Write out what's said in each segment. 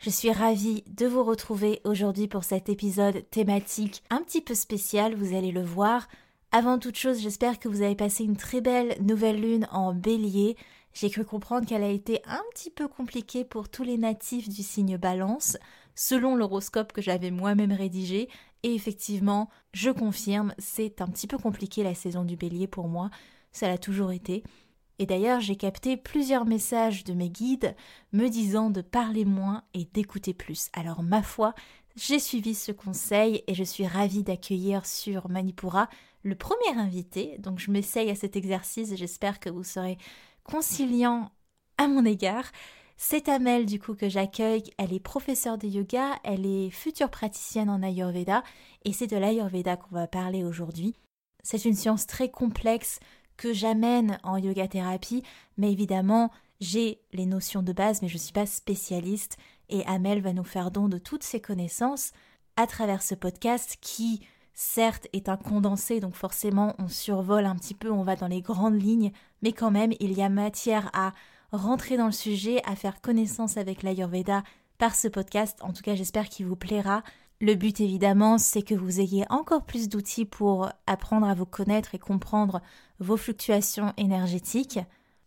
je suis ravie de vous retrouver aujourd'hui pour cet épisode thématique un petit peu spécial, vous allez le voir. Avant toute chose, j'espère que vous avez passé une très belle nouvelle lune en bélier. J'ai cru comprendre qu'elle a été un petit peu compliquée pour tous les natifs du signe balance, selon l'horoscope que j'avais moi-même rédigé. Et effectivement, je confirme, c'est un petit peu compliqué la saison du bélier pour moi. Ça l'a toujours été. Et d'ailleurs, j'ai capté plusieurs messages de mes guides me disant de parler moins et d'écouter plus. Alors, ma foi, j'ai suivi ce conseil et je suis ravie d'accueillir sur Manipura le premier invité. Donc, je m'essaye à cet exercice et j'espère que vous serez conciliant à mon égard. C'est Amel du coup que j'accueille. Elle est professeure de yoga, elle est future praticienne en Ayurveda et c'est de l'Ayurveda qu'on va parler aujourd'hui. C'est une science très complexe que j'amène en yoga thérapie, mais évidemment, j'ai les notions de base, mais je ne suis pas spécialiste, et Amel va nous faire don de toutes ses connaissances à travers ce podcast qui, certes, est un condensé, donc forcément on survole un petit peu, on va dans les grandes lignes, mais quand même il y a matière à rentrer dans le sujet, à faire connaissance avec l'Ayurveda par ce podcast. En tout cas, j'espère qu'il vous plaira. Le but évidemment, c'est que vous ayez encore plus d'outils pour apprendre à vous connaître et comprendre vos fluctuations énergétiques.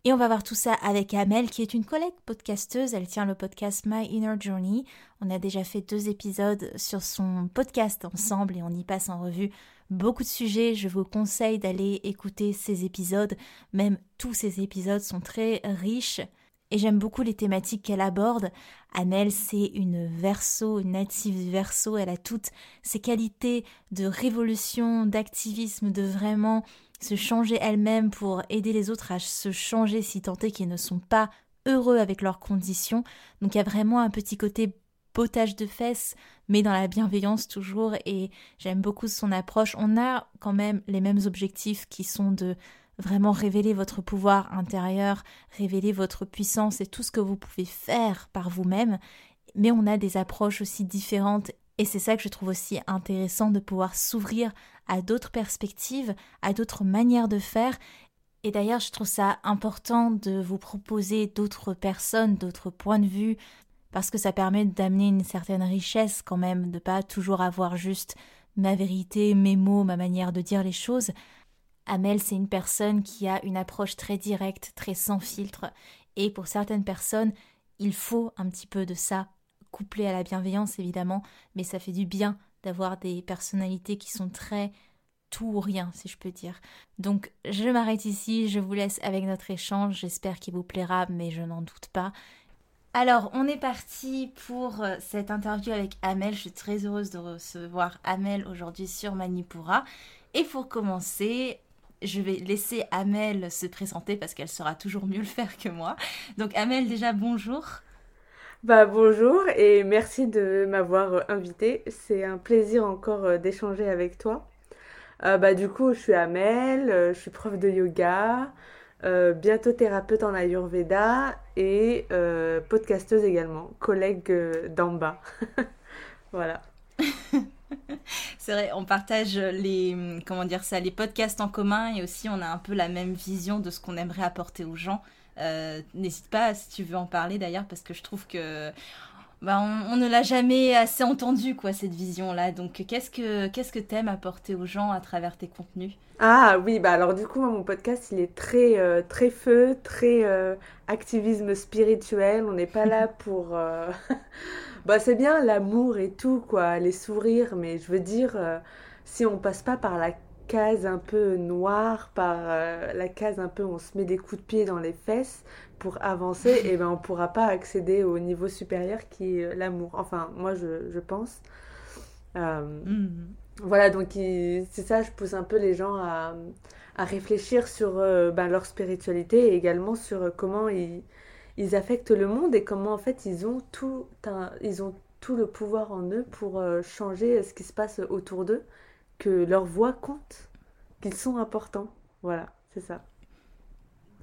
Et on va voir tout ça avec Amel, qui est une collègue podcasteuse. Elle tient le podcast My Inner Journey. On a déjà fait deux épisodes sur son podcast ensemble et on y passe en revue beaucoup de sujets. Je vous conseille d'aller écouter ces épisodes. Même tous ces épisodes sont très riches et j'aime beaucoup les thématiques qu'elle aborde. Amel, c'est une verso, une native verso, elle a toutes ses qualités de révolution, d'activisme, de vraiment se changer elle-même pour aider les autres à se changer si tant est qu'ils ne sont pas heureux avec leurs conditions. Donc il y a vraiment un petit côté potage de fesses, mais dans la bienveillance toujours, et j'aime beaucoup son approche. On a quand même les mêmes objectifs qui sont de vraiment révéler votre pouvoir intérieur, révéler votre puissance et tout ce que vous pouvez faire par vous-même, mais on a des approches aussi différentes et c'est ça que je trouve aussi intéressant de pouvoir s'ouvrir à d'autres perspectives, à d'autres manières de faire. Et d'ailleurs, je trouve ça important de vous proposer d'autres personnes, d'autres points de vue, parce que ça permet d'amener une certaine richesse quand même, de pas toujours avoir juste ma vérité, mes mots, ma manière de dire les choses, Amel, c'est une personne qui a une approche très directe, très sans filtre, et pour certaines personnes, il faut un petit peu de ça, couplé à la bienveillance évidemment, mais ça fait du bien d'avoir des personnalités qui sont très tout ou rien, si je peux dire. Donc, je m'arrête ici, je vous laisse avec notre échange, j'espère qu'il vous plaira, mais je n'en doute pas. Alors, on est parti pour euh, cette interview avec Amel. Je suis très heureuse de recevoir Amel aujourd'hui sur Manipura. Et pour commencer, je vais laisser Amel se présenter parce qu'elle saura toujours mieux le faire que moi. Donc Amel, déjà bonjour. Bah bonjour et merci de m'avoir euh, invité. C'est un plaisir encore euh, d'échanger avec toi. Euh, bah du coup, je suis Amel, je suis prof de yoga, bientôt thérapeute en Ayurveda et podcasteuse également, collègue d'en bas. voilà. C'est vrai, on partage les comment dire ça, les podcasts en commun et aussi on a un peu la même vision de ce qu'on aimerait apporter aux gens. Euh, n'hésite pas si tu veux en parler d'ailleurs parce que je trouve que bah, on, ne l'a jamais assez entendu quoi cette vision là. Donc qu'est-ce que qu'est-ce que t'aimes apporter aux gens à travers tes contenus? Ah oui bah alors du coup mon podcast il est très euh, très feu, très euh, activisme spirituel. On n'est pas là pour Bah, c'est bien l'amour et tout, quoi, les sourires, mais je veux dire, euh, si on passe pas par la case un peu noire, par euh, la case un peu où on se met des coups de pied dans les fesses pour avancer, et eh ben on pourra pas accéder au niveau supérieur qui est l'amour. Enfin, moi je, je pense. Mhm. Voilà, donc c'est ça, je pousse un peu les gens à, à réfléchir sur ben, leur spiritualité et également sur comment ils, ils affectent le monde et comment en fait ils ont tout, un, ils ont tout le pouvoir en eux pour euh, changer ce qui se passe autour d'eux, que leur voix compte, qu'ils sont importants. Voilà, c'est ça.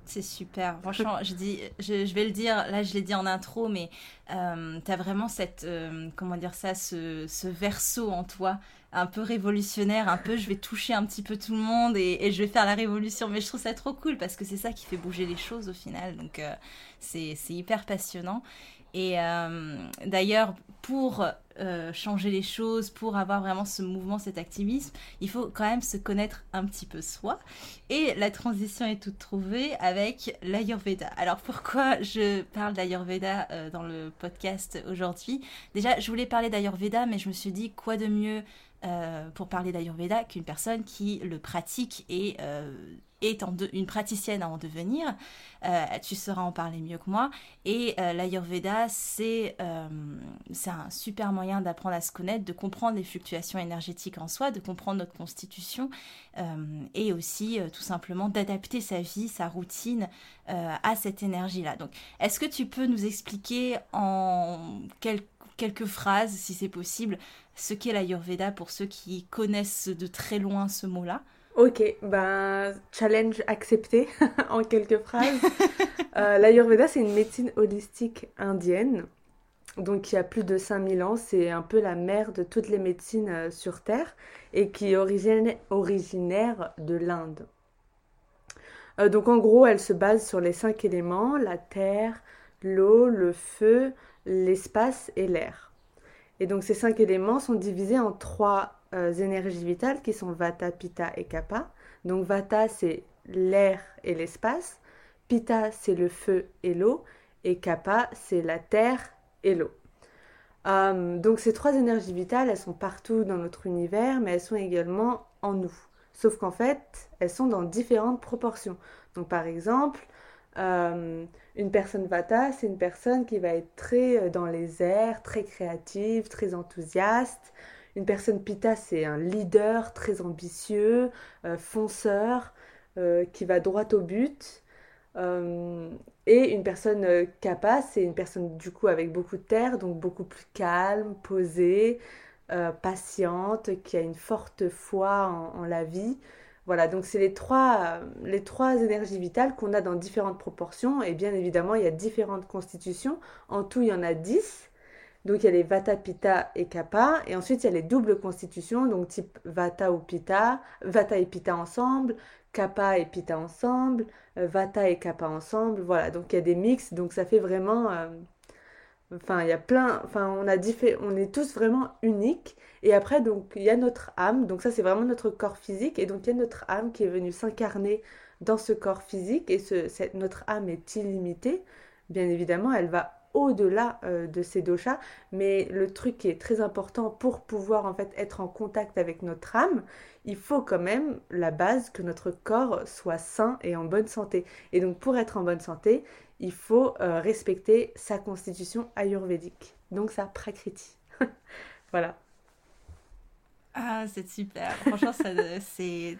C'est super. Franchement, je, dis, je, vais le dire, là je l'ai dit en intro, mais euh, tu as vraiment cette, euh, comment dire ça, ce, ce verso en toi un peu révolutionnaire, un peu je vais toucher un petit peu tout le monde et, je vais faire la révolution. Mais je trouve ça trop cool parce que c'est ça qui fait bouger les choses au final. Donc euh, c'est hyper passionnant. Et euh, d'ailleurs, pour euh, changer les choses, pour avoir vraiment ce mouvement, cet activisme, il faut quand même se connaître un petit peu soi. Et la transition est toute trouvée avec l'Ayurveda. Alors pourquoi je parle d'Ayurveda dans le podcast aujourd'hui? Déjà, je voulais parler d'Ayurveda, mais je me suis dit quoi de mieux euh, pour parler d'Ayurveda qu'une personne qui le pratique et euh, est une praticienne à en devenir. Euh, tu sauras en parler mieux que moi. Et l'Ayurveda, c'est un super moyen d'apprendre à se connaître, de comprendre les fluctuations énergétiques en soi, de comprendre notre constitution et aussi tout simplement d'adapter sa vie, sa routine à cette énergie-là. Donc, est-ce que tu peux nous expliquer en quelques quelques phrases, si c'est possible, ce qu'est l'Ayurveda pour ceux qui connaissent de très loin ce mot-là. Ok, ben challenge accepté en quelques phrases. euh, L'Ayurveda, c'est une médecine holistique indienne, donc il y a plus de 5000 ans. C'est un peu la mère de toutes les médecines euh, sur Terre et qui est originaire de l'Inde. Euh, donc en gros, elle se base sur les cinq éléments, la terre, l'eau, le feu, l'espace et l'air. Et donc ces cinq éléments sont divisés en trois euh, énergies vitales qui sont Vata, Pitta et Kapha. Donc Vata c'est l'air et l'espace, Pitta c'est le feu et l'eau, et Kapha c'est la terre et l'eau. Euh, donc ces trois énergies vitales, elles sont partout dans notre univers, mais elles sont également en nous. Sauf qu'en fait, elles sont dans différentes proportions. Donc par exemple, euh, une personne Vata, c'est une personne qui va être très euh, dans les airs, très créative, très enthousiaste. Une personne Pitta, c'est un leader très ambitieux, euh, fonceur, qui va droit au but. et une personne Kappa, c'est une personne du coup avec beaucoup de terre, donc beaucoup plus calme, posée, patiente, qui a une forte foi en la vie. Voilà, donc c'est les trois, les trois énergies vitales qu'on a dans différentes proportions. Et bien évidemment, il y a différentes constitutions. En tout, il y en a dix. Donc il y a les Vata, Pitta et Kapha. Et ensuite, il y a les doubles constitutions, donc type Vata ou Pitta, Vata et Pitta ensemble, Kapha et Pitta ensemble, euh, Vata et Kapha ensemble. Voilà, donc il y a des mix. Donc ça fait vraiment... Euh, Enfin, il y a plein, enfin, on a on est tous vraiment uniques. Et après, donc, il y a notre âme. Donc ça, c'est vraiment notre corps physique. Et donc, il y a notre âme qui est venue s'incarner dans ce corps physique. Et ce, notre âme est illimitée. Bien évidemment, elle va au-delà euh, de ces doshas. Mais le truc qui est très important pour pouvoir en fait être en contact avec notre âme, il faut quand même la base que notre corps soit sain et en bonne santé. Et donc pour être en bonne santé, il faut euh, respecter sa constitution ayurvédique, donc sa prakriti. voilà. Ah, c'est super. Franchement, ça, c'est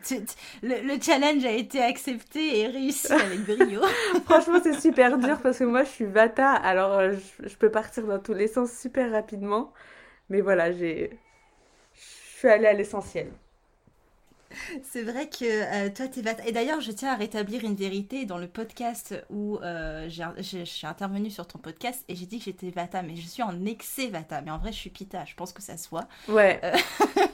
le, challenge a été accepté et réussi avec brio. Franchement, c'est super dur parce que moi, je suis Vata, alors euh, je, je, peux partir dans tous les sens super rapidement. Mais voilà, j'ai, je suis allée à l'essentiel. C'est vrai que euh, toi, t'es Vata. Et d'ailleurs, je tiens à rétablir une vérité dans le podcast où euh, je suis intervenue sur ton podcast et j'ai dit que j'étais Vata, mais je suis en excès Vata. Mais en vrai, je suis Pita. Je pense que ça se voit. Ouais. Euh,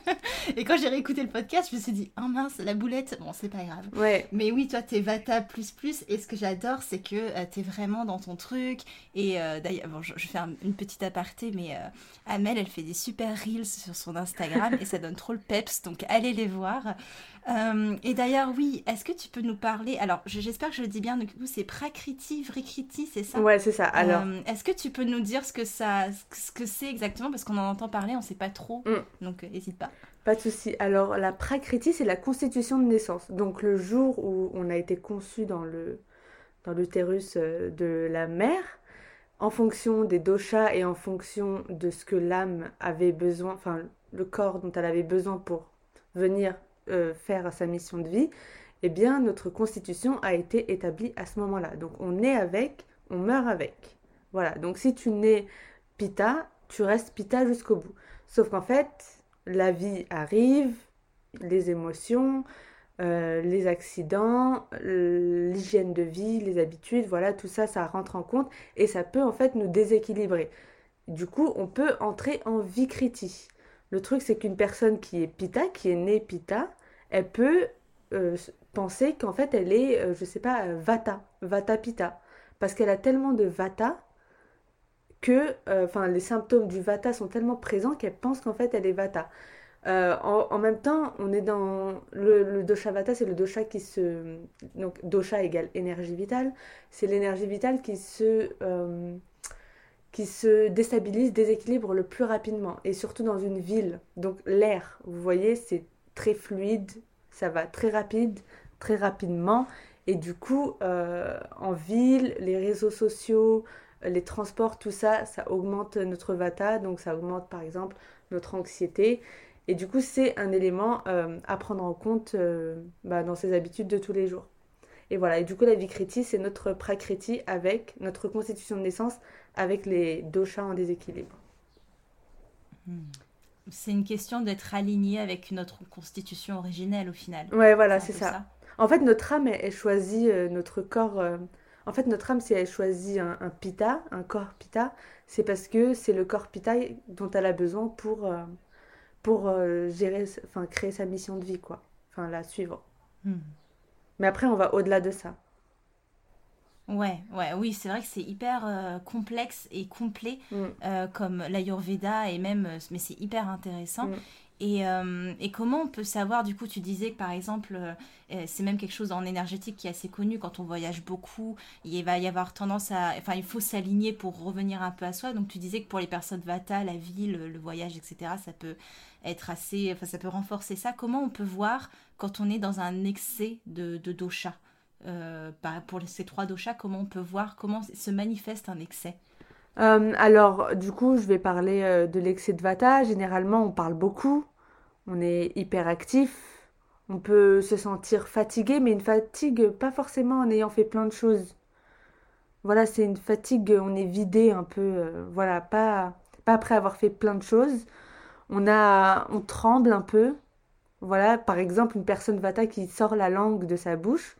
et quand j'ai réécouté le podcast, je me suis dit, oh mince, la boulette. Bon, c'est pas grave. Ouais. Mais oui, toi, t'es Vata plus plus. Et ce que j'adore, c'est que t'es vraiment dans ton truc. Et d'ailleurs, bon, je, je, fais une petite aparté, mais Amel, elle fait des super reels sur son Instagram et ça donne trop le peps. Donc, allez les voir. Euh, et d'ailleurs, oui, est-ce que tu peux nous parler Alors, j'espère que je le dis bien, du coup, c'est Prakriti, Vrikriti, c'est ça? Ouais, c'est ça. Alors, euh, est-ce que tu peux nous dire ce que ça, ce que c'est exactement? Parce qu'on en entend parler, on ne sait pas trop. Mm. Donc, n'hésite pas. Pas de souci. Alors, la prakriti, c'est la constitution de naissance. Donc, le jour où on a été conçu dans le dans l'utérus euh, de la mère, en fonction des doshas et en fonction de ce que l'âme avait besoin, enfin, le corps dont elle avait besoin pour venir euh, faire sa mission de vie, eh bien, notre constitution a été établie à ce moment-là. Donc, on est avec, on meurt avec. Voilà. Donc, si tu nais pita, tu restes pita jusqu'au bout. Sauf qu'en fait, la vie arrive, les émotions, euh, les accidents, l'hygiène de vie, les habitudes, voilà, tout ça, ça rentre en compte et ça peut en fait nous déséquilibrer. Du coup, on peut entrer en vikriti. Le truc, c'est qu'une personne qui est pita, qui est née pita, elle peut euh, penser qu'en fait, elle est, je euh, je sais pas, vata, vata pita. Parce qu'elle a tellement de vata que, enfin, les symptômes du vata sont tellement présents qu'elle pense qu'en fait, elle est vata. Euh, en, même temps, on est dans le, dosha vata, c'est le dosha qui se donc dosha égale énergie vitale, c'est l'énergie vitale qui se euh, qui se déstabilise, déséquilibre le plus rapidement et surtout dans une ville. Donc l'air, vous voyez, c'est très fluide, ça va très rapide, très rapidement et du coup euh, en ville, les réseaux sociaux, les transports, tout ça, ça augmente notre vata, donc ça augmente par exemple notre anxiété et du coup, c'est un élément euh, à prendre en compte euh, bah, dans ses habitudes de tous les jours. Et voilà, et du coup, la vikriti, c'est notre prakriti avec notre constitution de naissance, avec les doshas en déséquilibre. Hmm. C'est une question d'être aligné avec notre constitution originelle au final. Ouais, voilà, c'est ça. En fait, notre âme, elle, choisit euh, notre corps. En fait, notre âme, si elle choisit un, un pita, un corps pita, c'est parce que c'est le corps pita dont elle a besoin pour pour euh, gérer, enfin créer sa mission de vie, quoi. Enfin, la suivre. Hmm. Mais après, on va au-delà de ça. Ouais, ouais, oui, c'est vrai que c'est hyper euh, complexe et complet hmm. euh, comme l'Ayurveda et même, mais c'est hyper intéressant. Hmm. Et, euh, et, comment on peut savoir, du coup, tu disais que par exemple, euh, euh, c'est même quelque chose en énergétique qui est assez connu, quand on voyage beaucoup, il va y avoir tendance à... Enfin, il faut s'aligner pour revenir un peu à soi. Donc tu disais que pour les personnes Vata, la vie, le, voyage, etc., ça peut être assez... Enfin, ça peut renforcer ça. Comment on peut voir quand on est dans un excès de, de dosha? Bah, Pour ces trois doshas, comment on peut voir comment se manifeste un excès euh, alors, du coup, je vais parler euh, de l'excès de vata. Généralement, on parle beaucoup, on est hyperactif, on peut se sentir fatigué, mais une fatigue pas forcément en ayant fait plein de choses. Voilà, c'est une fatigue, on est vidé un peu, euh, voilà, pas, pas après avoir fait plein de choses. On a, on tremble un peu. Voilà, par exemple, une personne vata qui sort la langue de sa bouche,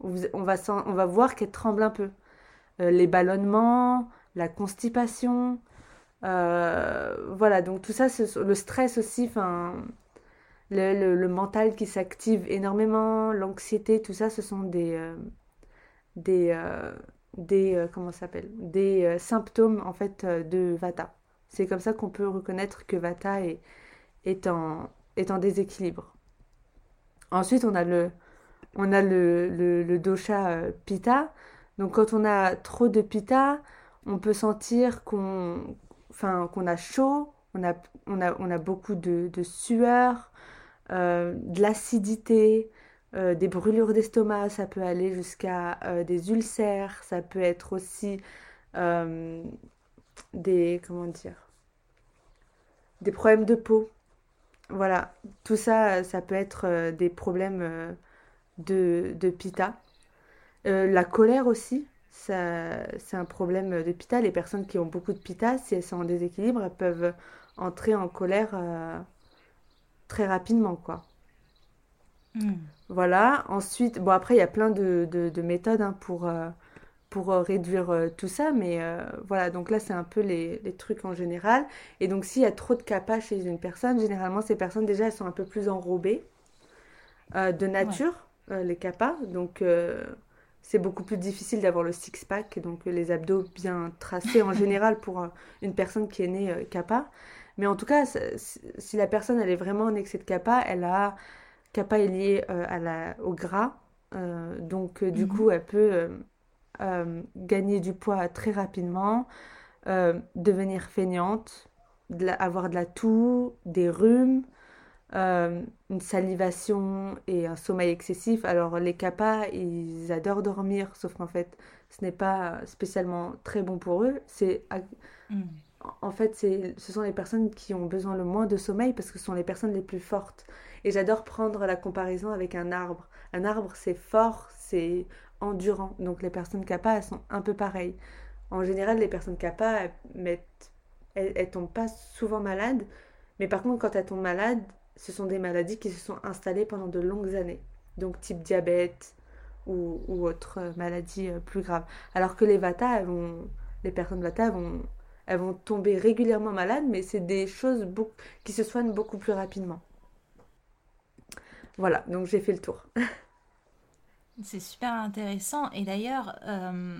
on va, on va voir qu'elle tremble un peu. les ballonnements, la constipation. Euh, voilà, donc tout ça, le stress aussi, enfin, le, mental qui s'active énormément, l'anxiété, tout ça, ce sont des, euh, des, euh, des comment s'appelle, des symptômes en fait de Vata. C'est comme ça qu'on peut reconnaître que Vata est, est, en, est en déséquilibre. Ensuite, on a le, on a le, le, dosha Pitta. Donc, quand on a trop de Pitta, on peut sentir qu'on a chaud, on a, on a, on a beaucoup de, sueur, euh, de l'acidité, euh, des brûlures d'estomac, ça peut aller jusqu'à euh, des ulcères, ça peut être aussi des, comment dire, des problèmes de peau. Voilà, tout ça, ça peut être des problèmes de, de pita. la colère aussi, c'est un problème de pita. Les personnes qui ont beaucoup de pita, si elles sont en déséquilibre, elles peuvent entrer en colère euh, très rapidement, quoi. Hmm. Voilà. Ensuite, bon, après, il y a plein de, de, méthodes hein, pour, euh, pour euh, réduire tout ça, mais voilà. Donc là, c'est un peu les, les, trucs en général. Et donc, s'il y a trop de kappa chez une personne, généralement, ces personnes, déjà, elles sont un peu plus enrobées de nature, les kappas. Donc, c'est beaucoup plus difficile d'avoir le six-pack, donc les abdos bien tracés en général pour euh, une personne qui est née euh, kappa. Mais en tout cas, si la personne elle est vraiment en excès de kappa, elle a kappa est lié euh, à la, au gras, donc du mhm. coup elle peut gagner du poids très rapidement, devenir feignante, avoir de la toux, des rhumes, euh, une salivation et un sommeil excessif. Alors les kappas, ils adorent dormir, sauf qu'en fait, ce n'est pas spécialement très bon pour eux. C'est mm. en fait, c'est ce sont les personnes qui ont besoin le moins de sommeil parce que ce sont les personnes les plus fortes. Et j'adore prendre la comparaison avec un arbre. Un arbre, c'est fort, c'est endurant. Donc les personnes kappa, elles sont un peu pareilles. En général, les personnes kappa, elles, elles, tombent pas souvent malades. Mais par contre, quand elles tombent malades, ce sont des maladies qui se sont installées pendant de longues années. Donc type diabète ou, ou autres euh, maladies euh, plus graves. Alors que les vata, vont, les personnes vata elles vont tomber régulièrement malades, mais c'est des choses qui se soignent beaucoup plus rapidement. Voilà, donc j'ai fait le tour. C'est super intéressant. Et d'ailleurs, euh,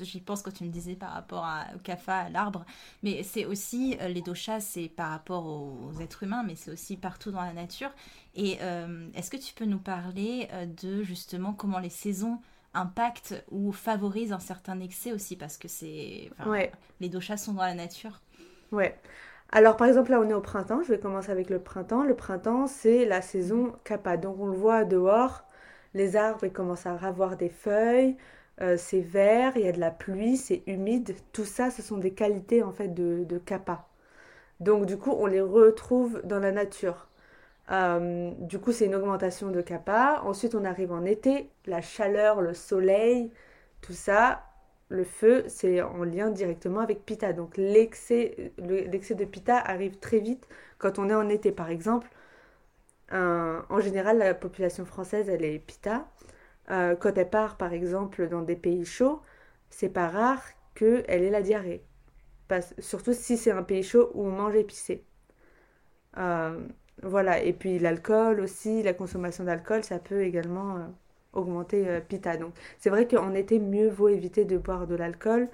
j'y pense quand tu me disais par rapport à, au kafa, à l'arbre, mais c'est aussi, euh, les doshas, c'est par rapport aux, êtres humains, mais c'est aussi partout dans la nature. Et euh, est-ce que tu peux nous parler de justement comment les saisons impactent ou favorisent un certain excès aussi? Parce que c'est. Les doshas sont dans la nature. Ouais. Alors par exemple là on est au printemps, je vais commencer avec le printemps. Le printemps c'est la saison kappa, donc on le voit dehors les arbres ils commencent à avoir des feuilles, euh, c'est vert, il y a de la pluie, c'est humide. Tout ça, ce sont des qualités en fait de, de kappa. Donc du coup, on les retrouve dans la nature. Euh, du coup, c'est une augmentation de kappa. Ensuite, on arrive en été, la chaleur, le soleil, tout ça, le feu, c'est en lien directement avec Pitta. Donc l'excès de Pitta arrive très vite quand on est en été. Par exemple, en général, la population française, elle est pita. Euh, quand elle part, par exemple, dans des pays chauds, c'est pas rare qu'elle ait la diarrhée. surtout si c'est un pays chaud où on mange épicé. Euh, voilà, et puis l'alcool aussi, la consommation d'alcool, ça peut également euh, augmenter pita. Donc c'est vrai qu'en été, mieux vaut éviter de boire de l'alcool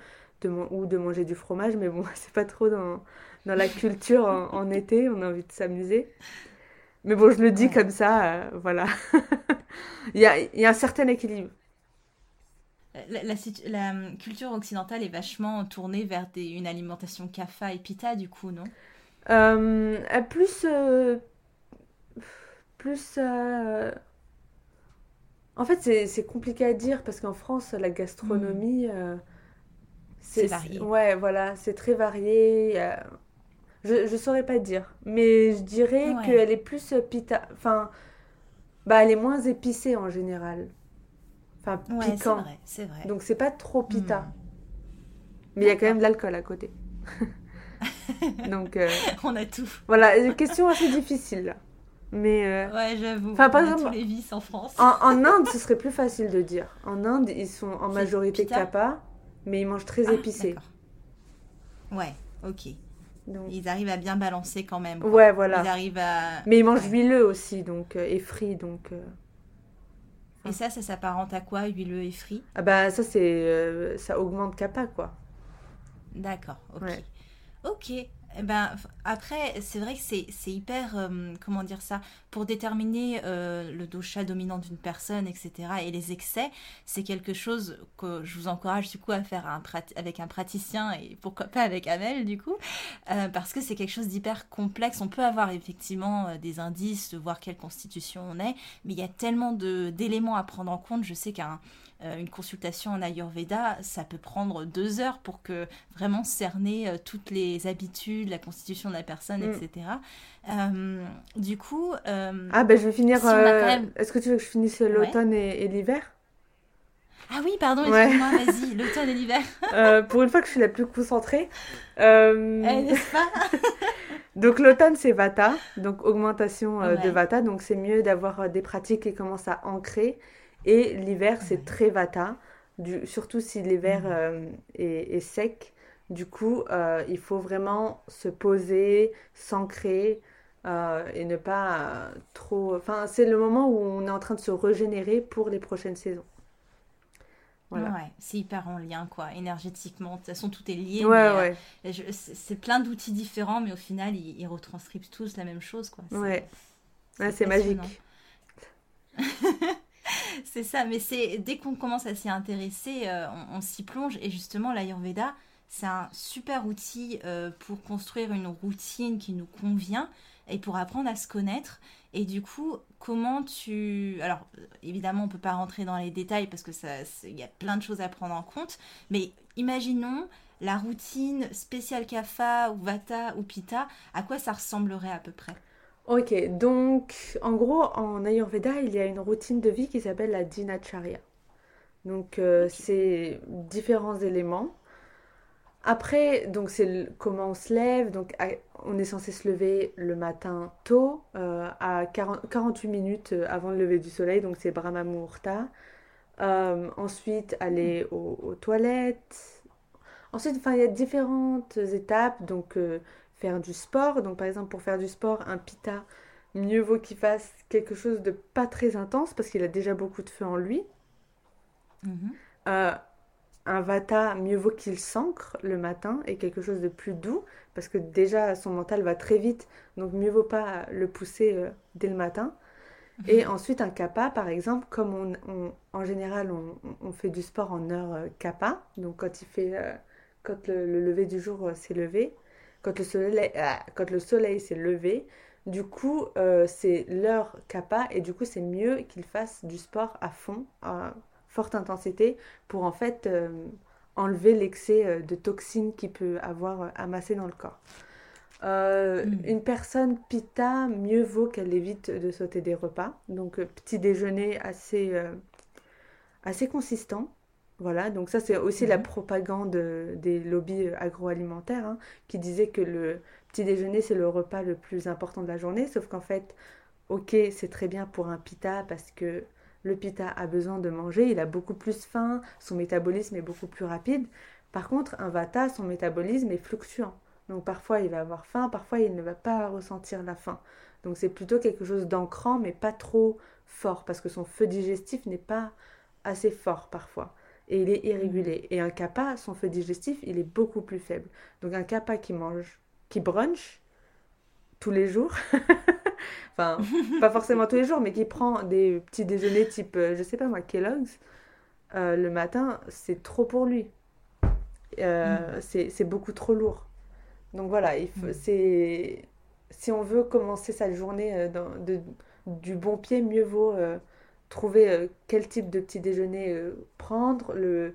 ou de manger du fromage, mais bon, c'est pas trop dans, dans la culture en été, on a envie de s'amuser. Mais bon, je le dis comme ça, euh, voilà. il, y a, il y a un certain équilibre. La, la, hum, culture occidentale est vachement tournée vers des, une alimentation kapha et pita, du coup, non? Euh, euh Plus. Euh, plus. En fait, c'est compliqué à dire parce qu'en France, la gastronomie. Hmm. c'est varié. Ouais, voilà, c'est très varié. Je, je saurais pas dire. Mais je dirais qu'elle est plus pita. Enfin, bah, elle est moins épicée en général. Enfin, ouais, piquant. C'est vrai, c'est vrai. Donc, c'est pas trop pita. Hmm. Mais il y a quand même de l'alcool à côté. Donc. Euh, On a tout. Voilà, une question assez difficile là. Mais. Euh... Ouais, j'avoue. Enfin, par exemple. Tous les vices en France. en, en, Inde, ce serait plus facile de dire. En Inde, ils sont en majorité kappa, mais ils mangent très ah, épicé. Ouais, ok. Ils arrivent à bien balancer quand même. Ouais, voilà. Ils arrivent à... Mais ils mangent huileux aussi, donc, euh, et frit, donc... Euh, et ça, ça s'apparente à quoi, huileux et frit Ah bah ça, c'est... Euh, ça augmente kappa, quoi. D'accord, ok. Ok, eh ben, après, c'est vrai que c'est hyper, euh, comment dire ça, pour déterminer euh, le dosha dominant d'une personne, etc., et les excès, c'est quelque chose que je vous encourage du coup à faire avec un praticien et pourquoi pas avec Amel du coup, euh, parce que c'est quelque chose d'hyper complexe. On peut avoir effectivement des indices de voir quelle constitution on est, mais il y a tellement d'éléments à prendre en compte. Je sais qu'un une consultation en Ayurveda, ça peut prendre deux heures pour que vraiment cerner euh, toutes les habitudes, la constitution de la personne, mm. etc. Euh, du coup. ah, ben je vais finir. Est-ce que tu veux que je finisse l'automne et, l'hiver? Ah oui, pardon, excuse-moi, vas-y, l'automne et l'hiver. pour une fois que je suis la plus concentrée. Eh, n'est-ce pas? Donc l'automne, c'est Vata, donc augmentation de Vata. Donc c'est mieux d'avoir des pratiques qui commencent à ancrer et l'hiver, c'est très vata, du, surtout si l'hiver mm. euh, est, sec. Du coup, euh, il faut vraiment se poser, s'ancrer euh, et ne pas trop... Enfin, c'est le moment où on est en train de se régénérer pour les prochaines saisons. Voilà. Ouais, c'est hyper en lien, quoi, énergétiquement. De toute façon, tout est lié. Ouais, ouais. c'est plein d'outils différents, mais au final, ils, retranscrivent tous la même chose, quoi. Ouais, c'est magique. c'est ça, mais c'est dès qu'on commence à s'y intéresser, euh, on, s'y plonge. Et justement, l'Ayurveda, c'est un super outil euh, pour construire une routine qui nous convient. et pour apprendre à se connaître. Et du coup, comment tu... Alors, évidemment, on ne peut pas rentrer dans les détails parce que ça, il y a plein de choses à prendre en compte, mais imaginons la routine spéciale Kapha ou Vata ou Pitta, à quoi ça ressemblerait à peu près? Ok, donc en gros, en Ayurveda, il y a une routine de vie qui s'appelle la Dinacharya. Donc, euh, c'est différents éléments. Après, donc c'est comment on se lève. Donc, on est censé se lever le matin tôt, euh, à 40, 48 minutes euh, avant le lever du soleil. Donc, c'est Brahma Muhurta. ensuite, aller aux, toilettes. Ensuite, il y a différentes étapes. Donc, faire du sport. Donc, par exemple, pour faire du sport, un pita, mieux vaut qu'il fasse quelque chose de pas très intense parce qu'il a déjà beaucoup de feu en lui. Mhm. Euh, un vata, mieux vaut qu'il s'ancre le matin et quelque chose de plus doux, parce que déjà son mental va très vite, donc mieux vaut pas le pousser euh, dès le matin. Mhm. Et ensuite un kappa, par exemple, comme on, en général on, fait du sport en heure euh, kappa, donc quand il fait, quand le, lever du jour s'est levé, quand le soleil, quand le soleil s'est levé, du coup c'est l'heure kappa et du coup c'est mieux qu'il fasse du sport à fond, forte intensité pour en fait euh, enlever l'excès euh, de toxines qu'il peut avoir euh, amassé dans le corps. Hmm. Une personne pita, mieux vaut qu'elle évite de sauter des repas. Donc petit déjeuner assez, assez consistant. Voilà, donc ça c'est aussi la propagande des lobbies agroalimentaires hein, qui disaient que le petit déjeuner c'est le repas le plus important de la journée, sauf qu'en fait, ok, c'est très bien pour un pita parce que le pita a besoin de manger, il a beaucoup plus faim, son métabolisme est beaucoup plus rapide. Par contre, un vata, son métabolisme est fluctuant. Donc parfois il va avoir faim, parfois il ne va pas ressentir la faim. Donc c'est plutôt quelque chose d'ancrant, mais pas trop fort, parce que son feu digestif n'est pas assez fort parfois. Et il est irrégulier. Et un kappa, son feu digestif, il est beaucoup plus faible. Donc un kappa qui mange, qui brunch tous les jours, enfin, pas forcément tous les jours, mais qui prend des petits déjeuners type, euh, je sais pas moi, Kellogg's, euh, le matin, c'est trop pour lui. Euh, mm. C'est beaucoup trop lourd. Donc voilà, il faut, mm. si on veut commencer sa journée dans, de, du bon pied, mieux vaut trouver quel type de petit déjeuner prendre, le,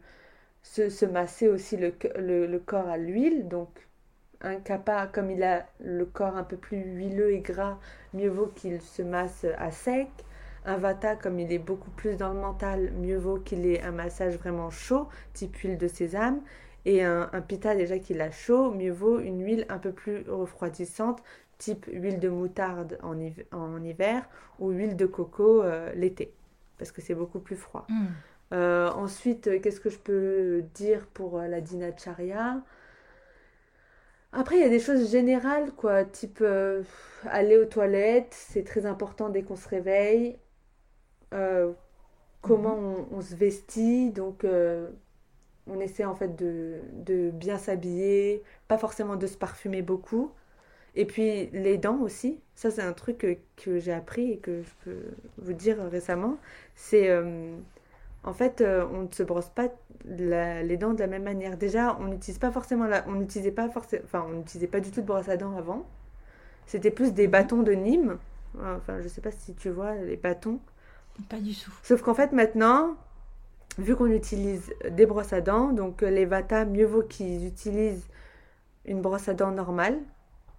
se, se, masser aussi le, corps à l'huile, donc un kappa, comme il a le corps un peu plus huileux et gras, mieux vaut qu'il se masse à sec. Un vata, comme il est beaucoup plus dans le mental, mieux vaut qu'il ait un massage vraiment chaud, type huile de sésame. Et un, pita, déjà qu'il a chaud, mieux vaut une huile un peu plus refroidissante, type huile de moutarde en, hiver, ou huile de coco euh, l'été, parce que c'est beaucoup plus froid. Hmm. Euh, ensuite, qu'est-ce que je peux dire pour euh, la dinacharya? Après, il y a des choses générales, quoi, type euh, aller aux toilettes, c'est très important dès qu'on se réveille. Euh, comment mhm. on, se vestit, donc euh, on essaie en fait de, bien s'habiller, pas forcément de se parfumer beaucoup. Et puis les dents aussi, ça c'est un truc que, que j'ai appris et que je peux vous dire récemment. C'est en fait, euh, on ne se brosse pas les dents de la même manière. Déjà, on n'utilise pas forcément la, on n'utilisait pas forcément, enfin, on n'utilisait pas du tout de brosse à dents avant. C'était plus des bâtons de Nîmes. Enfin, je sais pas si tu vois les bâtons. Pas du tout. Sauf qu'en fait, maintenant, vu qu'on utilise des brosses à dents, donc euh, les Vata, mieux vaut qu'ils utilisent une brosse à dents normale,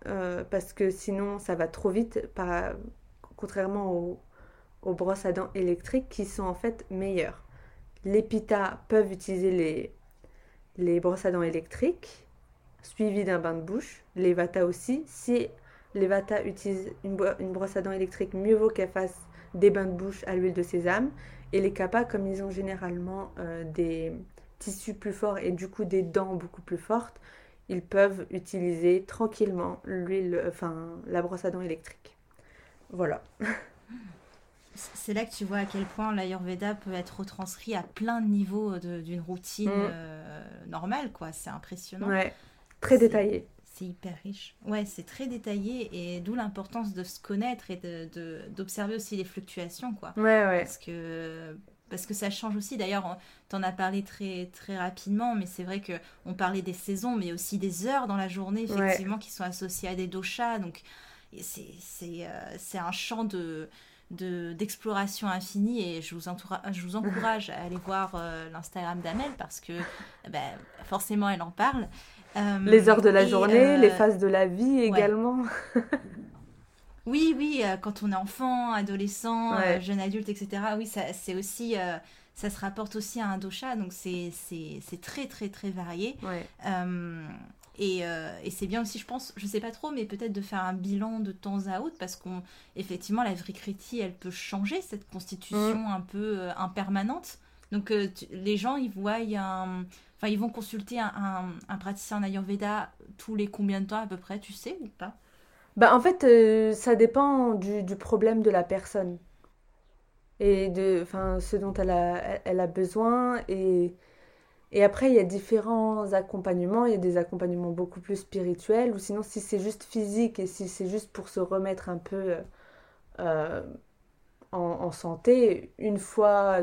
euh, parce que sinon, ça va trop vite, contrairement aux, aux brosses à dents électriques qui sont en fait meilleures. Les pitas peuvent utiliser les, les brosses à dents électriques, suivies d'un bain de bouche. Les vata aussi. Si les vata utilisent une, brosse à dents électrique, mieux vaut qu'elles fassent des bains de bouche à l'huile de sésame. Et les kappas, comme ils ont généralement euh, des tissus plus forts et du coup des dents beaucoup plus fortes, ils peuvent utiliser tranquillement l'huile, enfin la brosse à dents électrique. Voilà. c'est là que tu vois à quel point l'Ayurveda peut être retranscrit à plein de niveaux d'une routine mm. euh, normale, quoi. C'est impressionnant. Ouais, très détaillé. C'est hyper riche. Ouais, c'est très détaillé et d'où l'importance de se connaître et d'observer de, aussi les fluctuations, quoi. Ouais, ouais. Parce que parce que ça change aussi. D'ailleurs, tu en as parlé très, très rapidement, mais c'est vrai que on parlait des saisons, mais aussi des heures dans la journée, effectivement, qui sont associées à des doshas. Donc, c'est un champ de d'exploration infinie et je vous, je vous encourage à aller voir l'Instagram d'Amel parce que ben, forcément elle en parle. les heures de la journée, les phases de la vie également. oui, oui, quand on est enfant, adolescent, jeune adulte, etc. Oui, c'est aussi ça se rapporte aussi à un dosha, donc c'est très très très varié. Euh, et, euh, et c'est bien aussi, je pense, je sais pas trop, mais peut-être de faire un bilan de temps à autre, parce qu'effectivement, la vrikriti, elle peut changer, cette constitution mm. un peu euh, impermanente. Donc les gens, ils voient, un... enfin, ils vont consulter un, un, praticien en Ayurveda tous les combien de temps à peu près, tu sais ou pas? Bah, en fait, ça dépend du, du, problème de la personne et de enfin ce dont elle a, elle a besoin et, et après il y a différents accompagnements il y a des accompagnements beaucoup plus spirituels ou sinon si c'est juste physique et si c'est juste pour se remettre un peu euh, en, en, santé une fois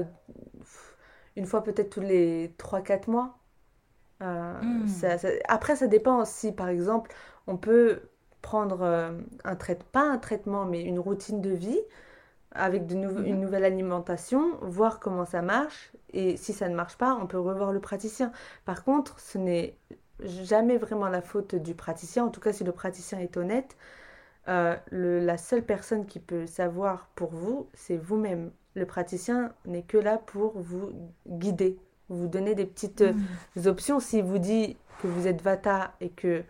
une fois peut-être tous les 3-4 mois euh, hmm. ça, après ça dépend si par exemple on peut prendre euh, un traitement pas un traitement mais une routine de vie avec de mhm. une nouvelle alimentation, voir comment ça marche. Et si ça ne marche pas, on peut revoir le praticien. Par contre, ce n'est jamais vraiment la faute du praticien. En tout cas, si le praticien est honnête, euh, la seule personne qui peut savoir pour vous, c'est vous-même. Le praticien n'est que là pour vous guider, vous donner des petites mhm. options. S'il vous dit que vous êtes vata et que,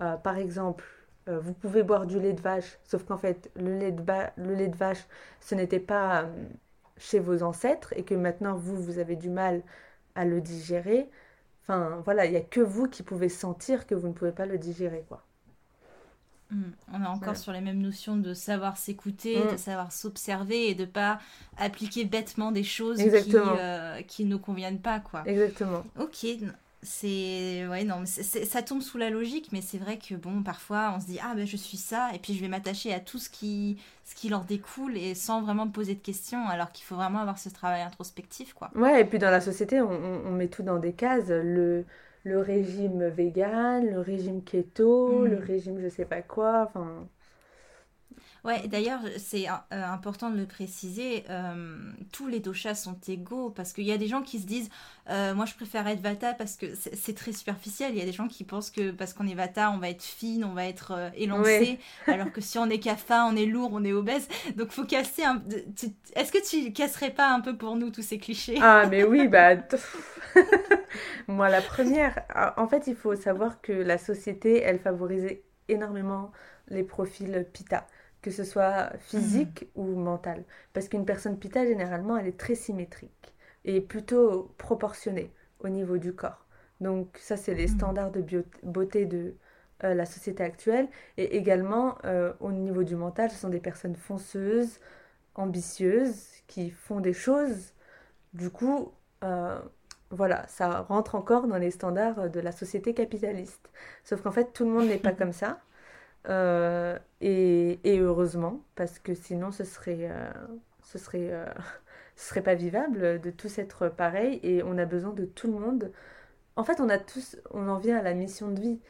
euh, par exemple, euh, vous pouvez boire du lait de vache, sauf qu'en fait, le lait de, le lait de vache, ce n'était pas euh, chez vos ancêtres et que maintenant, vous, vous avez du mal à le digérer. Enfin, voilà, il n'y a que vous qui pouvez sentir que vous ne pouvez pas le digérer, quoi. Hmm, on est encore sur les mêmes notions de savoir s'écouter, hmm. de savoir s'observer et de pas appliquer bêtement des choses qui, euh, qui ne nous conviennent pas, quoi. Exactement. Ok, c'est ouais non ça tombe sous la logique mais c'est vrai que bon parfois on se dit ah ben je suis ça et puis je vais m'attacher à tout ce qui ce qui leur découle et sans vraiment me poser de questions alors qu'il faut vraiment avoir ce travail introspectif quoi ouais et puis dans la société on, on, met tout dans des cases le le régime vegan le régime keto le mm. régime je sais pas quoi enfin Ouais, d'ailleurs, c'est euh, important de le préciser, euh, tous les doshas sont égaux parce qu'il y a des gens qui se disent euh, Moi je préfère être vata parce que c'est très superficiel. Il y a des gens qui pensent que parce qu'on est vata, on va être fine, on va être élancé, alors que si on est kapha, on est lourd, on est obèse. Donc faut casser un. Est-ce que tu casserais pas un peu pour nous tous ces clichés? Ah, mais oui, bah. Moi la première. Ah, en fait, il faut savoir que la société, elle favorisait énormément les profils pita que ce soit physique mhm. ou mental. Parce qu'une personne pita, généralement, elle est très symétrique et plutôt proportionnée au niveau du corps. Donc ça, c'est les mhm. standards de beauté de euh, la société actuelle. Et également, euh, au niveau du mental, ce sont des personnes fonceuses, ambitieuses, qui font des choses. Du coup, euh, voilà, ça rentre encore dans les standards de la société capitaliste. Sauf qu'en fait, tout le monde n'est pas comme ça. Euh, et, heureusement, parce que sinon ce serait, euh, ce, serait, euh, ce serait pas vivable de tous être pareil et on a besoin de tout le monde. En fait, on a tous, on en vient à la mission de vie.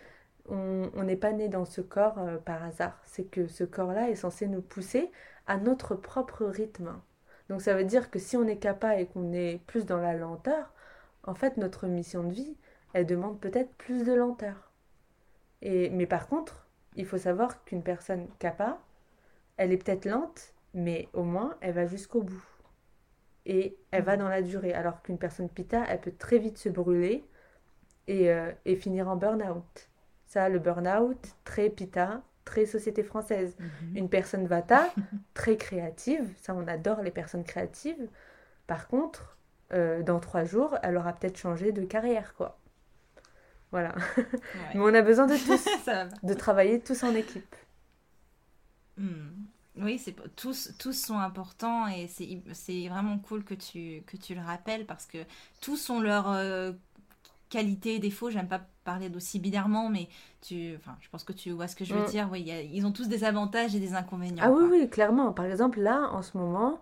On n'est pas né dans ce corps par hasard. C'est que ce corps-là est censé nous pousser à notre propre rythme. Donc ça veut dire que si on est capable et qu'on est plus dans la lenteur, en fait notre mission de vie, elle demande peut-être plus de lenteur. Et, mais par contre, il faut savoir qu'une personne kappa, elle est peut-être lente, mais au moins elle va jusqu'au bout. Et elle va mhm. dans la durée. Alors qu'une personne pita, elle peut très vite se brûler et, euh, et finir en burn-out. Ça, le burn-out, très pita, très société française. Mhm. Une personne vata, très créative. Ça, on adore les personnes créatives. Par contre, euh, dans trois jours, elle aura peut-être changé de carrière, quoi. Voilà. Mais on a besoin de tous, de travailler tous en équipe. Hmm. Oui, c'est tous, tous sont importants et c'est vraiment cool que tu, que tu le rappelles parce que tous ont leurs euh, qualités et défauts. J'aime pas parler d'aussi binairement, mais tu, enfin, je pense que tu vois ce que je veux mm. dire. Oui, ils ont tous des avantages et des inconvénients. Ah oui, oui, clairement. Par exemple, là, en ce moment,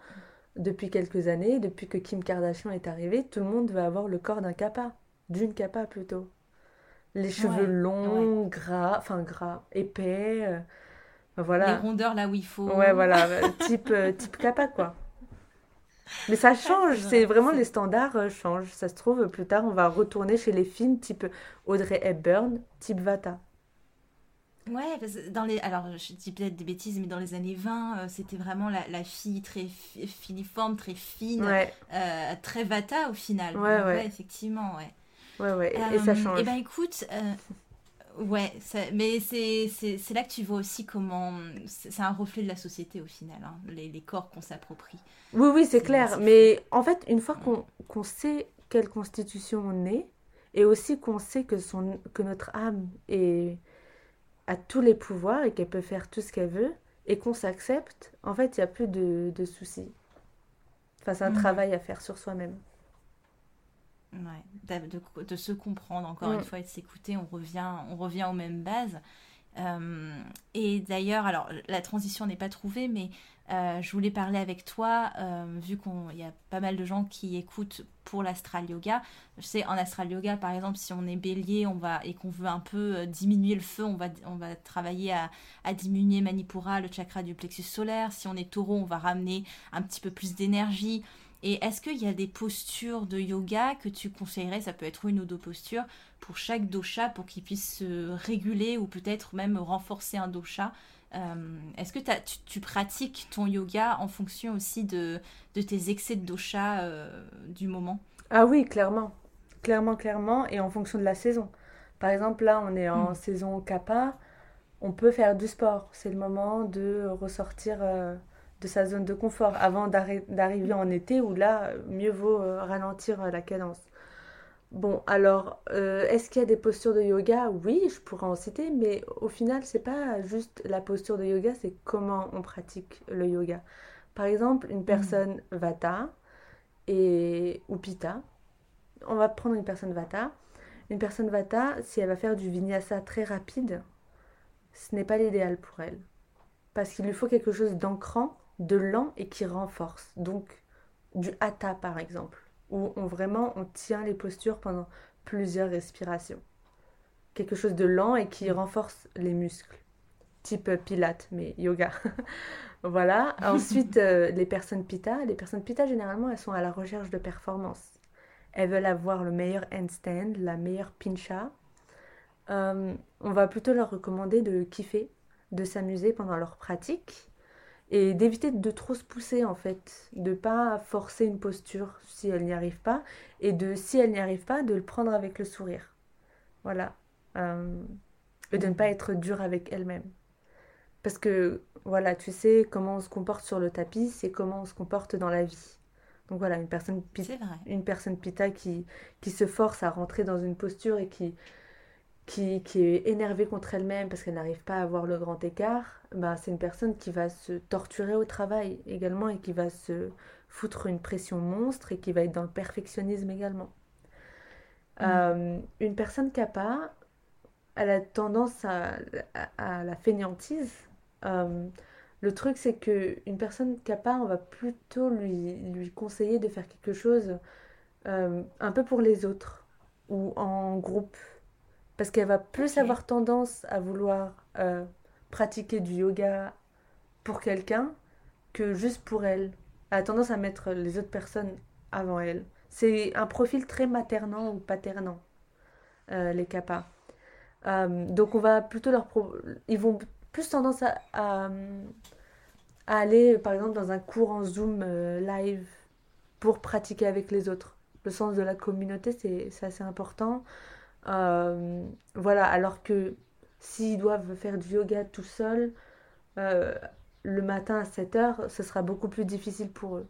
depuis quelques années, depuis que Kim Kardashian est arrivée, tout le monde va avoir le corps d'un kappa, d'une kappa plutôt les cheveux longs, gras, enfin gras, épais. Euh, Voilà. Les rondeurs là où il faut. Ouais, voilà, type, type kappa, quoi. Mais ça change, c'est vraiment les standards changent. Ça se trouve, plus tard, on va retourner chez les films type Audrey Hepburn, type Vata. Ouais, parce que dans les, alors je dis peut-être des bêtises, mais dans les années 20, euh, c'était vraiment la, la, fille très filiforme, très fine, euh, très vata au final. Ouais, ouais. effectivement, ouais. Ouais, ouais, et, ça euh, change. Eh ben écoute, ouais, mais c'est là que tu vois aussi comment. C'est un reflet de la société au final, hein, les, les, corps qu'on s'approprie. Oui, oui, c'est clair. Mais en fait, une fois qu'on qu'on sait quelle constitution on est, et aussi qu'on sait que, son, que notre âme est a tous les pouvoirs et qu'elle peut faire tout ce qu'elle veut et qu'on s'accepte, en fait, il n'y a plus de, de soucis. Enfin, c'est un mhm. travail à faire sur soi-même. Ouais, de, de, se comprendre encore une fois et de s'écouter, on revient, on revient aux mêmes bases. Euh, et d'ailleurs, alors la transition n'est pas trouvée, mais euh, je voulais parler avec toi, euh, vu qu'il y a pas mal de gens qui écoutent pour l'astral yoga. Je sais, en astral yoga, par exemple, si on est bélier on va, et qu'on veut un peu diminuer le feu, on va, on va travailler à, à, diminuer Manipura, le chakra du plexus solaire. Si on est taureau, on va ramener un petit peu plus d'énergie. Et est-ce qu'il y a des postures de yoga que tu conseillerais? Ça peut être une ou deux postures pour chaque dosha pour qu'il puisse se réguler ou peut-être même renforcer un dosha. Euh, est-ce que tu, pratiques ton yoga en fonction aussi de, de tes excès de dosha euh, du moment? Ah oui, clairement. Clairement, clairement. Et en fonction de la saison. Par exemple, là, on est en hmm. saison kappa. On peut faire du sport. C'est le moment de ressortir euh, de sa zone de confort avant d'arriver en été où là, mieux vaut euh, ralentir euh, la cadence. Bon, alors, euh, est-ce qu'il y a des postures de yoga? Oui, je pourrais en citer, mais au final, c'est pas juste la posture de yoga, c'est comment on pratique le yoga. Par exemple, une hmm. personne vata et ou pitta. On va prendre une personne vata. Une personne vata, si elle va faire du vinyasa très rapide, ce n'est pas l'idéal pour elle. Parce qu'il lui faut quelque chose d'ancrant de lent et qui renforce. Donc du hatha par exemple, où on vraiment on tient les postures pendant plusieurs respirations. Quelque chose de lent et qui renforce les muscles, type pilate mais yoga. voilà. Ensuite, euh, les personnes pita, les personnes pita généralement elles sont à la recherche de performance. Elles veulent avoir le meilleur handstand, la meilleure pincha. Euh, on va plutôt leur recommander de kiffer, de s'amuser pendant leur pratique et d'éviter de trop se pousser en fait, de pas forcer une posture si elle n'y arrive pas et de si elle n'y arrive pas de le prendre avec le sourire. Voilà. Euh, et de ne pas être dur avec elle-même. Parce que voilà, tu sais comment on se comporte sur le tapis, c'est comment on se comporte dans la vie. Donc voilà, une personne, une personne pita qui, qui se force à rentrer dans une posture et qui, qui, qui est énervée contre elle-même parce qu'elle n'arrive pas à voir le grand écart, bah, c'est une personne qui va se torturer au travail également et qui va se foutre une pression monstre et qui va être dans le perfectionnisme également. Mm. Euh, une personne kappa, elle a tendance à, à, la fainéantise. Euh, le truc, c'est que une personne kappa, on va plutôt lui, lui conseiller de faire quelque chose euh, un peu pour les autres ou en groupe parce qu'elle va plus avoir tendance à vouloir euh, pratiquer du yoga pour quelqu'un que juste pour elle. Elle a tendance à mettre les autres personnes avant elle. C'est un profil très maternant ou paternant, euh, les kappas. Euh, donc on va plutôt leur... Ils vont plus tendance à, à, aller, par exemple, dans un cours en Zoom live pour pratiquer avec les autres. Le sens de la communauté, c'est assez important. Euh, voilà, alors que s'ils doivent faire du yoga tout seuls, euh, le matin à 7 heures, ce sera beaucoup plus difficile pour eux.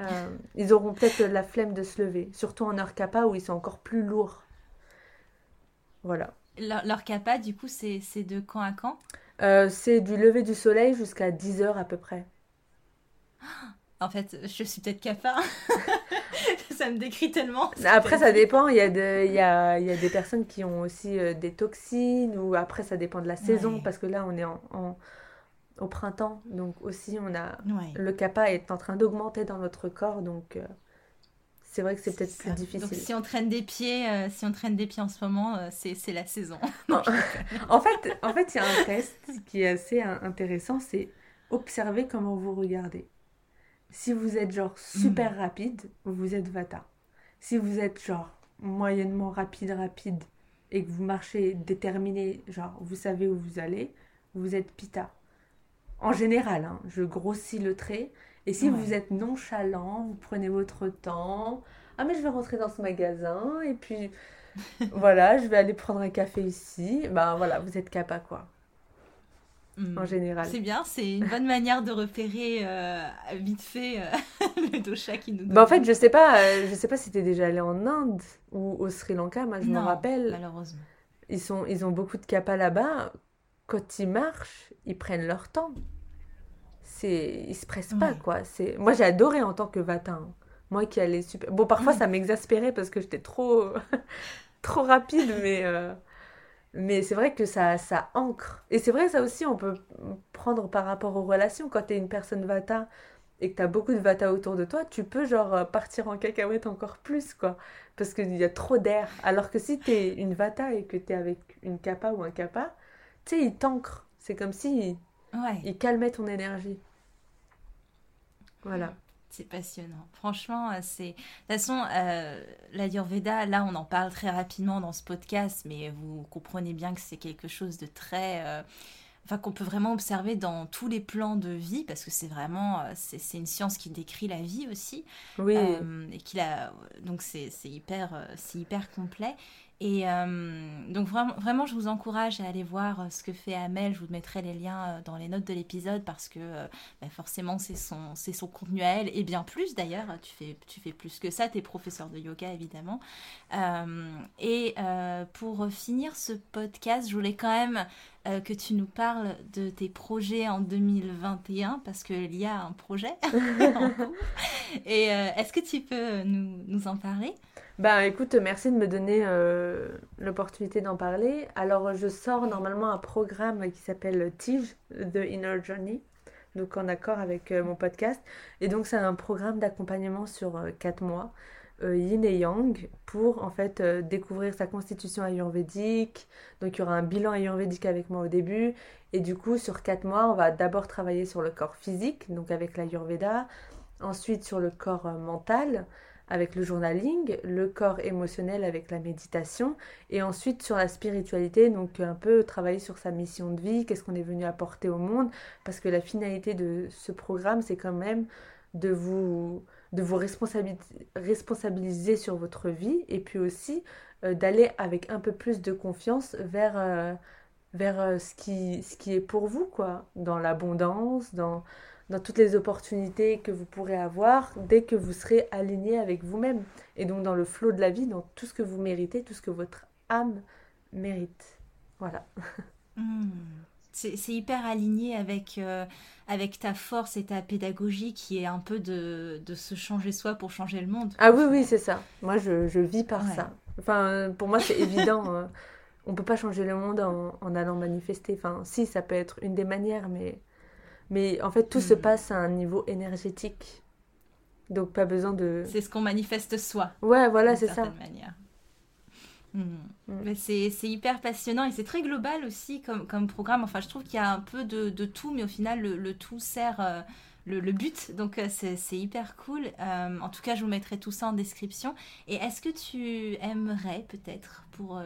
Euh, ils auront peut-être la flemme de se lever, surtout en heure kappa où ils sont encore plus lourds. Voilà. Leur, kappa, du coup, c'est de quand à quand? C'est du lever du soleil jusqu'à 10 heures à peu près. En fait, je suis peut-être kappa. ça me décrit tellement. Après, ça dépend. Il y, a de, il, y a, il y a des personnes qui ont aussi euh, des toxines, ou après, ça dépend de la saison, parce que là, on est en, au printemps. Donc, aussi, on a le kappa est en train d'augmenter dans notre corps. Donc, euh, c'est vrai que c'est peut-être plus difficile. Donc si on traîne des pieds, euh, si on traîne des pieds en ce moment, c'est la saison. en fait, en fait, il y a un test qui est assez intéressant, c'est observer comment vous regardez. Si vous êtes genre super hmm. rapide, vous êtes Vata. Si vous êtes genre moyennement rapide, rapide, et que vous marchez déterminé, genre vous savez où vous allez, vous êtes Pitta. En général, hein, je grossis le trait. Et si vous êtes nonchalant, vous prenez votre temps. Ah mais je vais rentrer dans ce magasin et puis voilà, je vais aller prendre un café ici. Ben voilà, vous êtes capa quoi. Hmm. En général. C'est bien, c'est une bonne manière de repérer euh, vite fait euh, le dosha qui nous. Bah en fait, je sais pas, euh, je sais pas si tu es déjà allé en Inde ou au Sri Lanka. Moi, je me rappelle. Malheureusement. Ils sont, ils ont beaucoup de kappa là-bas. Quand ils marchent, ils prennent leur temps. C'est, ils se pressent pas quoi. C'est, moi, j'ai adoré en tant que vatin. Moi qui allais super. Bon, parfois, ça m'exaspérait parce que j'étais trop, trop rapide, mais. Mais c'est vrai que ça, ça ancre. Et c'est vrai, ça aussi, on peut prendre par rapport aux relations. Quand tu es une personne vata et que tu as beaucoup de vata autour de toi, tu peux genre euh, partir en cacahuète encore plus, quoi. Parce qu'il y a trop d'air. Alors que si tu es une vata et que tu es avec une kappa ou un kappa, tu sais, il t'ancre. C'est comme si ouais. il calmait ton énergie. Voilà. C'est passionnant. Franchement, euh, c'est. De toute façon, euh, la Yurveda, là, on en parle très rapidement dans ce podcast, mais vous comprenez bien que c'est quelque chose de très. Euh, enfin, qu'on peut vraiment observer dans tous les plans de vie, parce que c'est vraiment. C'est une science qui décrit la vie aussi. Oui. et qu'il a. Donc, c'est hyper, c'est hyper complet. Et euh, donc vraiment, je vous encourage à aller voir euh, ce que fait Amel. Je vous mettrai les liens euh, dans les notes de l'épisode parce que bah, forcément, c'est son, contenu à elle et bien plus d'ailleurs. Tu fais, plus que ça. Tu es professeur de yoga évidemment. et pour finir ce podcast, je voulais quand même que tu nous parles de tes projets en 2021 parce qu'il y a un projet. et est-ce que tu peux nous, en parler? Ben écoute, merci de me donner euh, l'opportunité d'en parler. Alors je sors normalement un programme qui s'appelle Tige, The Inner Journey, donc en accord avec euh, mon podcast. Et donc c'est un programme d'accompagnement sur 4 euh, mois, yin et yang, pour en fait découvrir sa constitution ayurvédique. Donc il y aura un bilan ayurvédique avec moi au début. Et du coup sur 4 mois, on va d'abord travailler sur le corps physique, donc avec l'ayurveda, ensuite sur le corps mental avec le journaling, le corps émotionnel avec la méditation, et ensuite sur la spiritualité, donc un peu travailler sur sa mission de vie, qu'est-ce qu'on est venu apporter au monde, parce que la finalité de ce programme, c'est quand même de vous, de vous responsabiliser, sur votre vie, et puis aussi euh, d'aller avec un peu plus de confiance vers... Euh, euh, ce, qui, est pour vous, quoi, dans l'abondance, dans, dans toutes les opportunités que vous pourrez avoir dès que vous serez aligné avec vous-même. Et donc dans le flot de la vie, dans tout ce que vous méritez, tout ce que votre âme mérite. Voilà. Hmm. C'est hyper aligné avec, euh, avec ta force et ta pédagogie qui est un peu de, de se changer soi pour changer le monde. Ah oui, oui, c'est ça. Moi, je, je vis par ça. Enfin, pour moi, c'est évident. On hein. On peut pas changer le monde en, en allant manifester. Enfin, si, ça peut être une des manières, mais mais en fait, tout se hmm. passe à un niveau énergétique. Donc, pas besoin de. C'est ce qu'on manifeste soi. Ouais, voilà, c'est ça. Manière. Hmm. C'est hyper passionnant et c'est très global aussi comme, comme programme. Enfin, je trouve qu'il y a un peu de, de, tout, mais au final, le, tout sert euh, le, le, but. Donc, euh, c'est hyper cool. Euh, en tout cas, je vous mettrai tout ça en description. Et est-ce que tu aimerais peut-être pour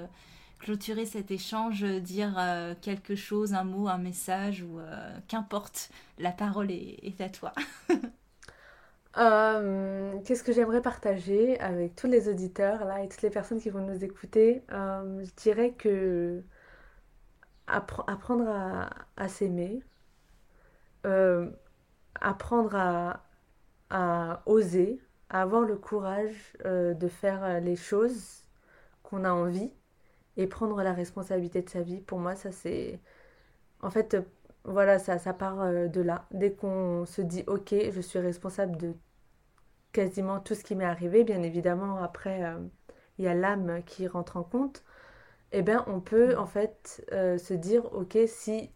clôturer cet échange, dire quelque chose, un mot, un message ou qu'importe, la parole est, à toi? Euh, qu'est-ce que j'aimerais partager avec tous les auditeurs là et toutes les personnes qui vont nous écouter? Je dirais que apprendre à, s'aimer, apprendre à, à, oser, à avoir le courage de faire les choses qu'on a envie et prendre la responsabilité de sa vie, pour moi, ça c'est... En fait, voilà, ça, ça part euh, de là. Dès qu'on se dit, ok, je suis responsable de quasiment tout ce qui m'est arrivé, bien évidemment, après, euh, il y a l'âme qui rentre en compte, eh bien, on peut en fait euh, se dire, ok, si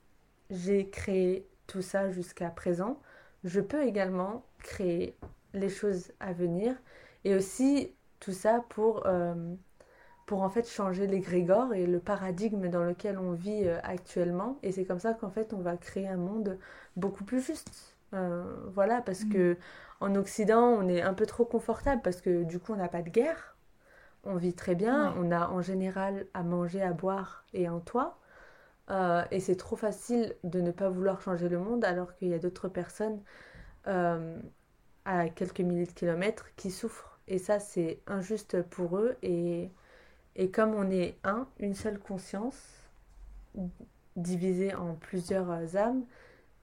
j'ai créé tout ça jusqu'à présent, je peux également créer les choses à venir Et aussi tout ça pour, pour en fait changer l'égrégore et le paradigme dans lequel on vit euh, actuellement. Et c'est comme ça qu'en fait on va créer un monde beaucoup plus juste. Euh, voilà, parce mmh. que en Occident, on est un peu trop confortable parce que du coup, on n'a pas de guerre. On vit très bien. On a en général à manger, à boire et un toit. Euh, et c'est trop facile de ne pas vouloir changer le monde alors qu'il y a d'autres personnes euh, à quelques milliers de kilomètres qui souffrent. Et ça, c'est injuste pour eux. Et, et comme on est un, une seule conscience, divisée en plusieurs âmes,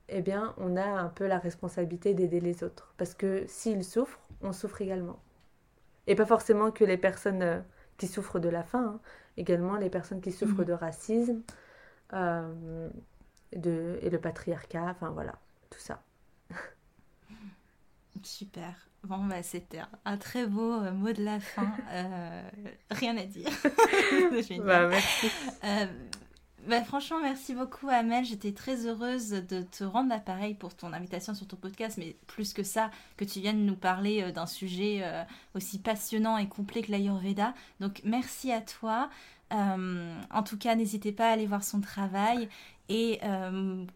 eh bien, on a un peu la responsabilité d'aider les autres. Parce que s'ils souffrent, on souffre également. Et pas forcément que les personnes euh, qui souffrent de la faim, hein. également les personnes qui souffrent mhm. de racisme euh, de, et le patriarcat, enfin voilà, tout ça. Super. Bon, bah, c'était un très beau euh, mot de la fin. rien à dire. bah, merci. Bah, franchement, merci beaucoup, Amel. J'étais très heureuse de te rendre l'appareil pour ton invitation sur ton podcast, mais plus que ça, que tu viennes nous parler euh, d'un sujet euh, aussi passionnant et complet que l'Ayurveda. Donc, merci à toi. Euh, en tout cas, n'hésitez pas à aller voir son travail. Et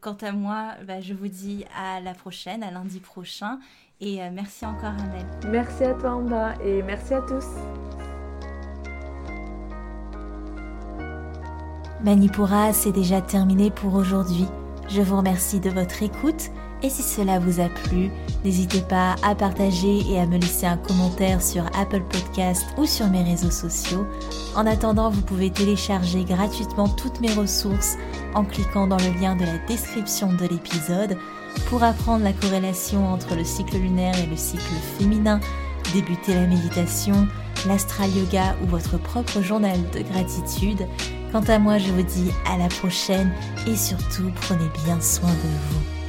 quant à moi, bah, je vous dis à la prochaine, à lundi prochain. Et merci encore, Amel. Merci à toi, Amba, et merci à tous. Manipura, c'est déjà terminé pour aujourd'hui. Je vous remercie de votre écoute et si cela vous a plu, n'hésitez pas à partager et à me laisser un commentaire sur Apple Podcast ou sur mes réseaux sociaux. En attendant, vous pouvez télécharger gratuitement toutes mes ressources en cliquant dans le lien de la description de l'épisode pour apprendre la corrélation entre le cycle lunaire et le cycle féminin, débuter la méditation, l'astral yoga ou votre propre journal de gratitude. Quant à moi, je vous dis à la prochaine et surtout prenez bien soin de vous.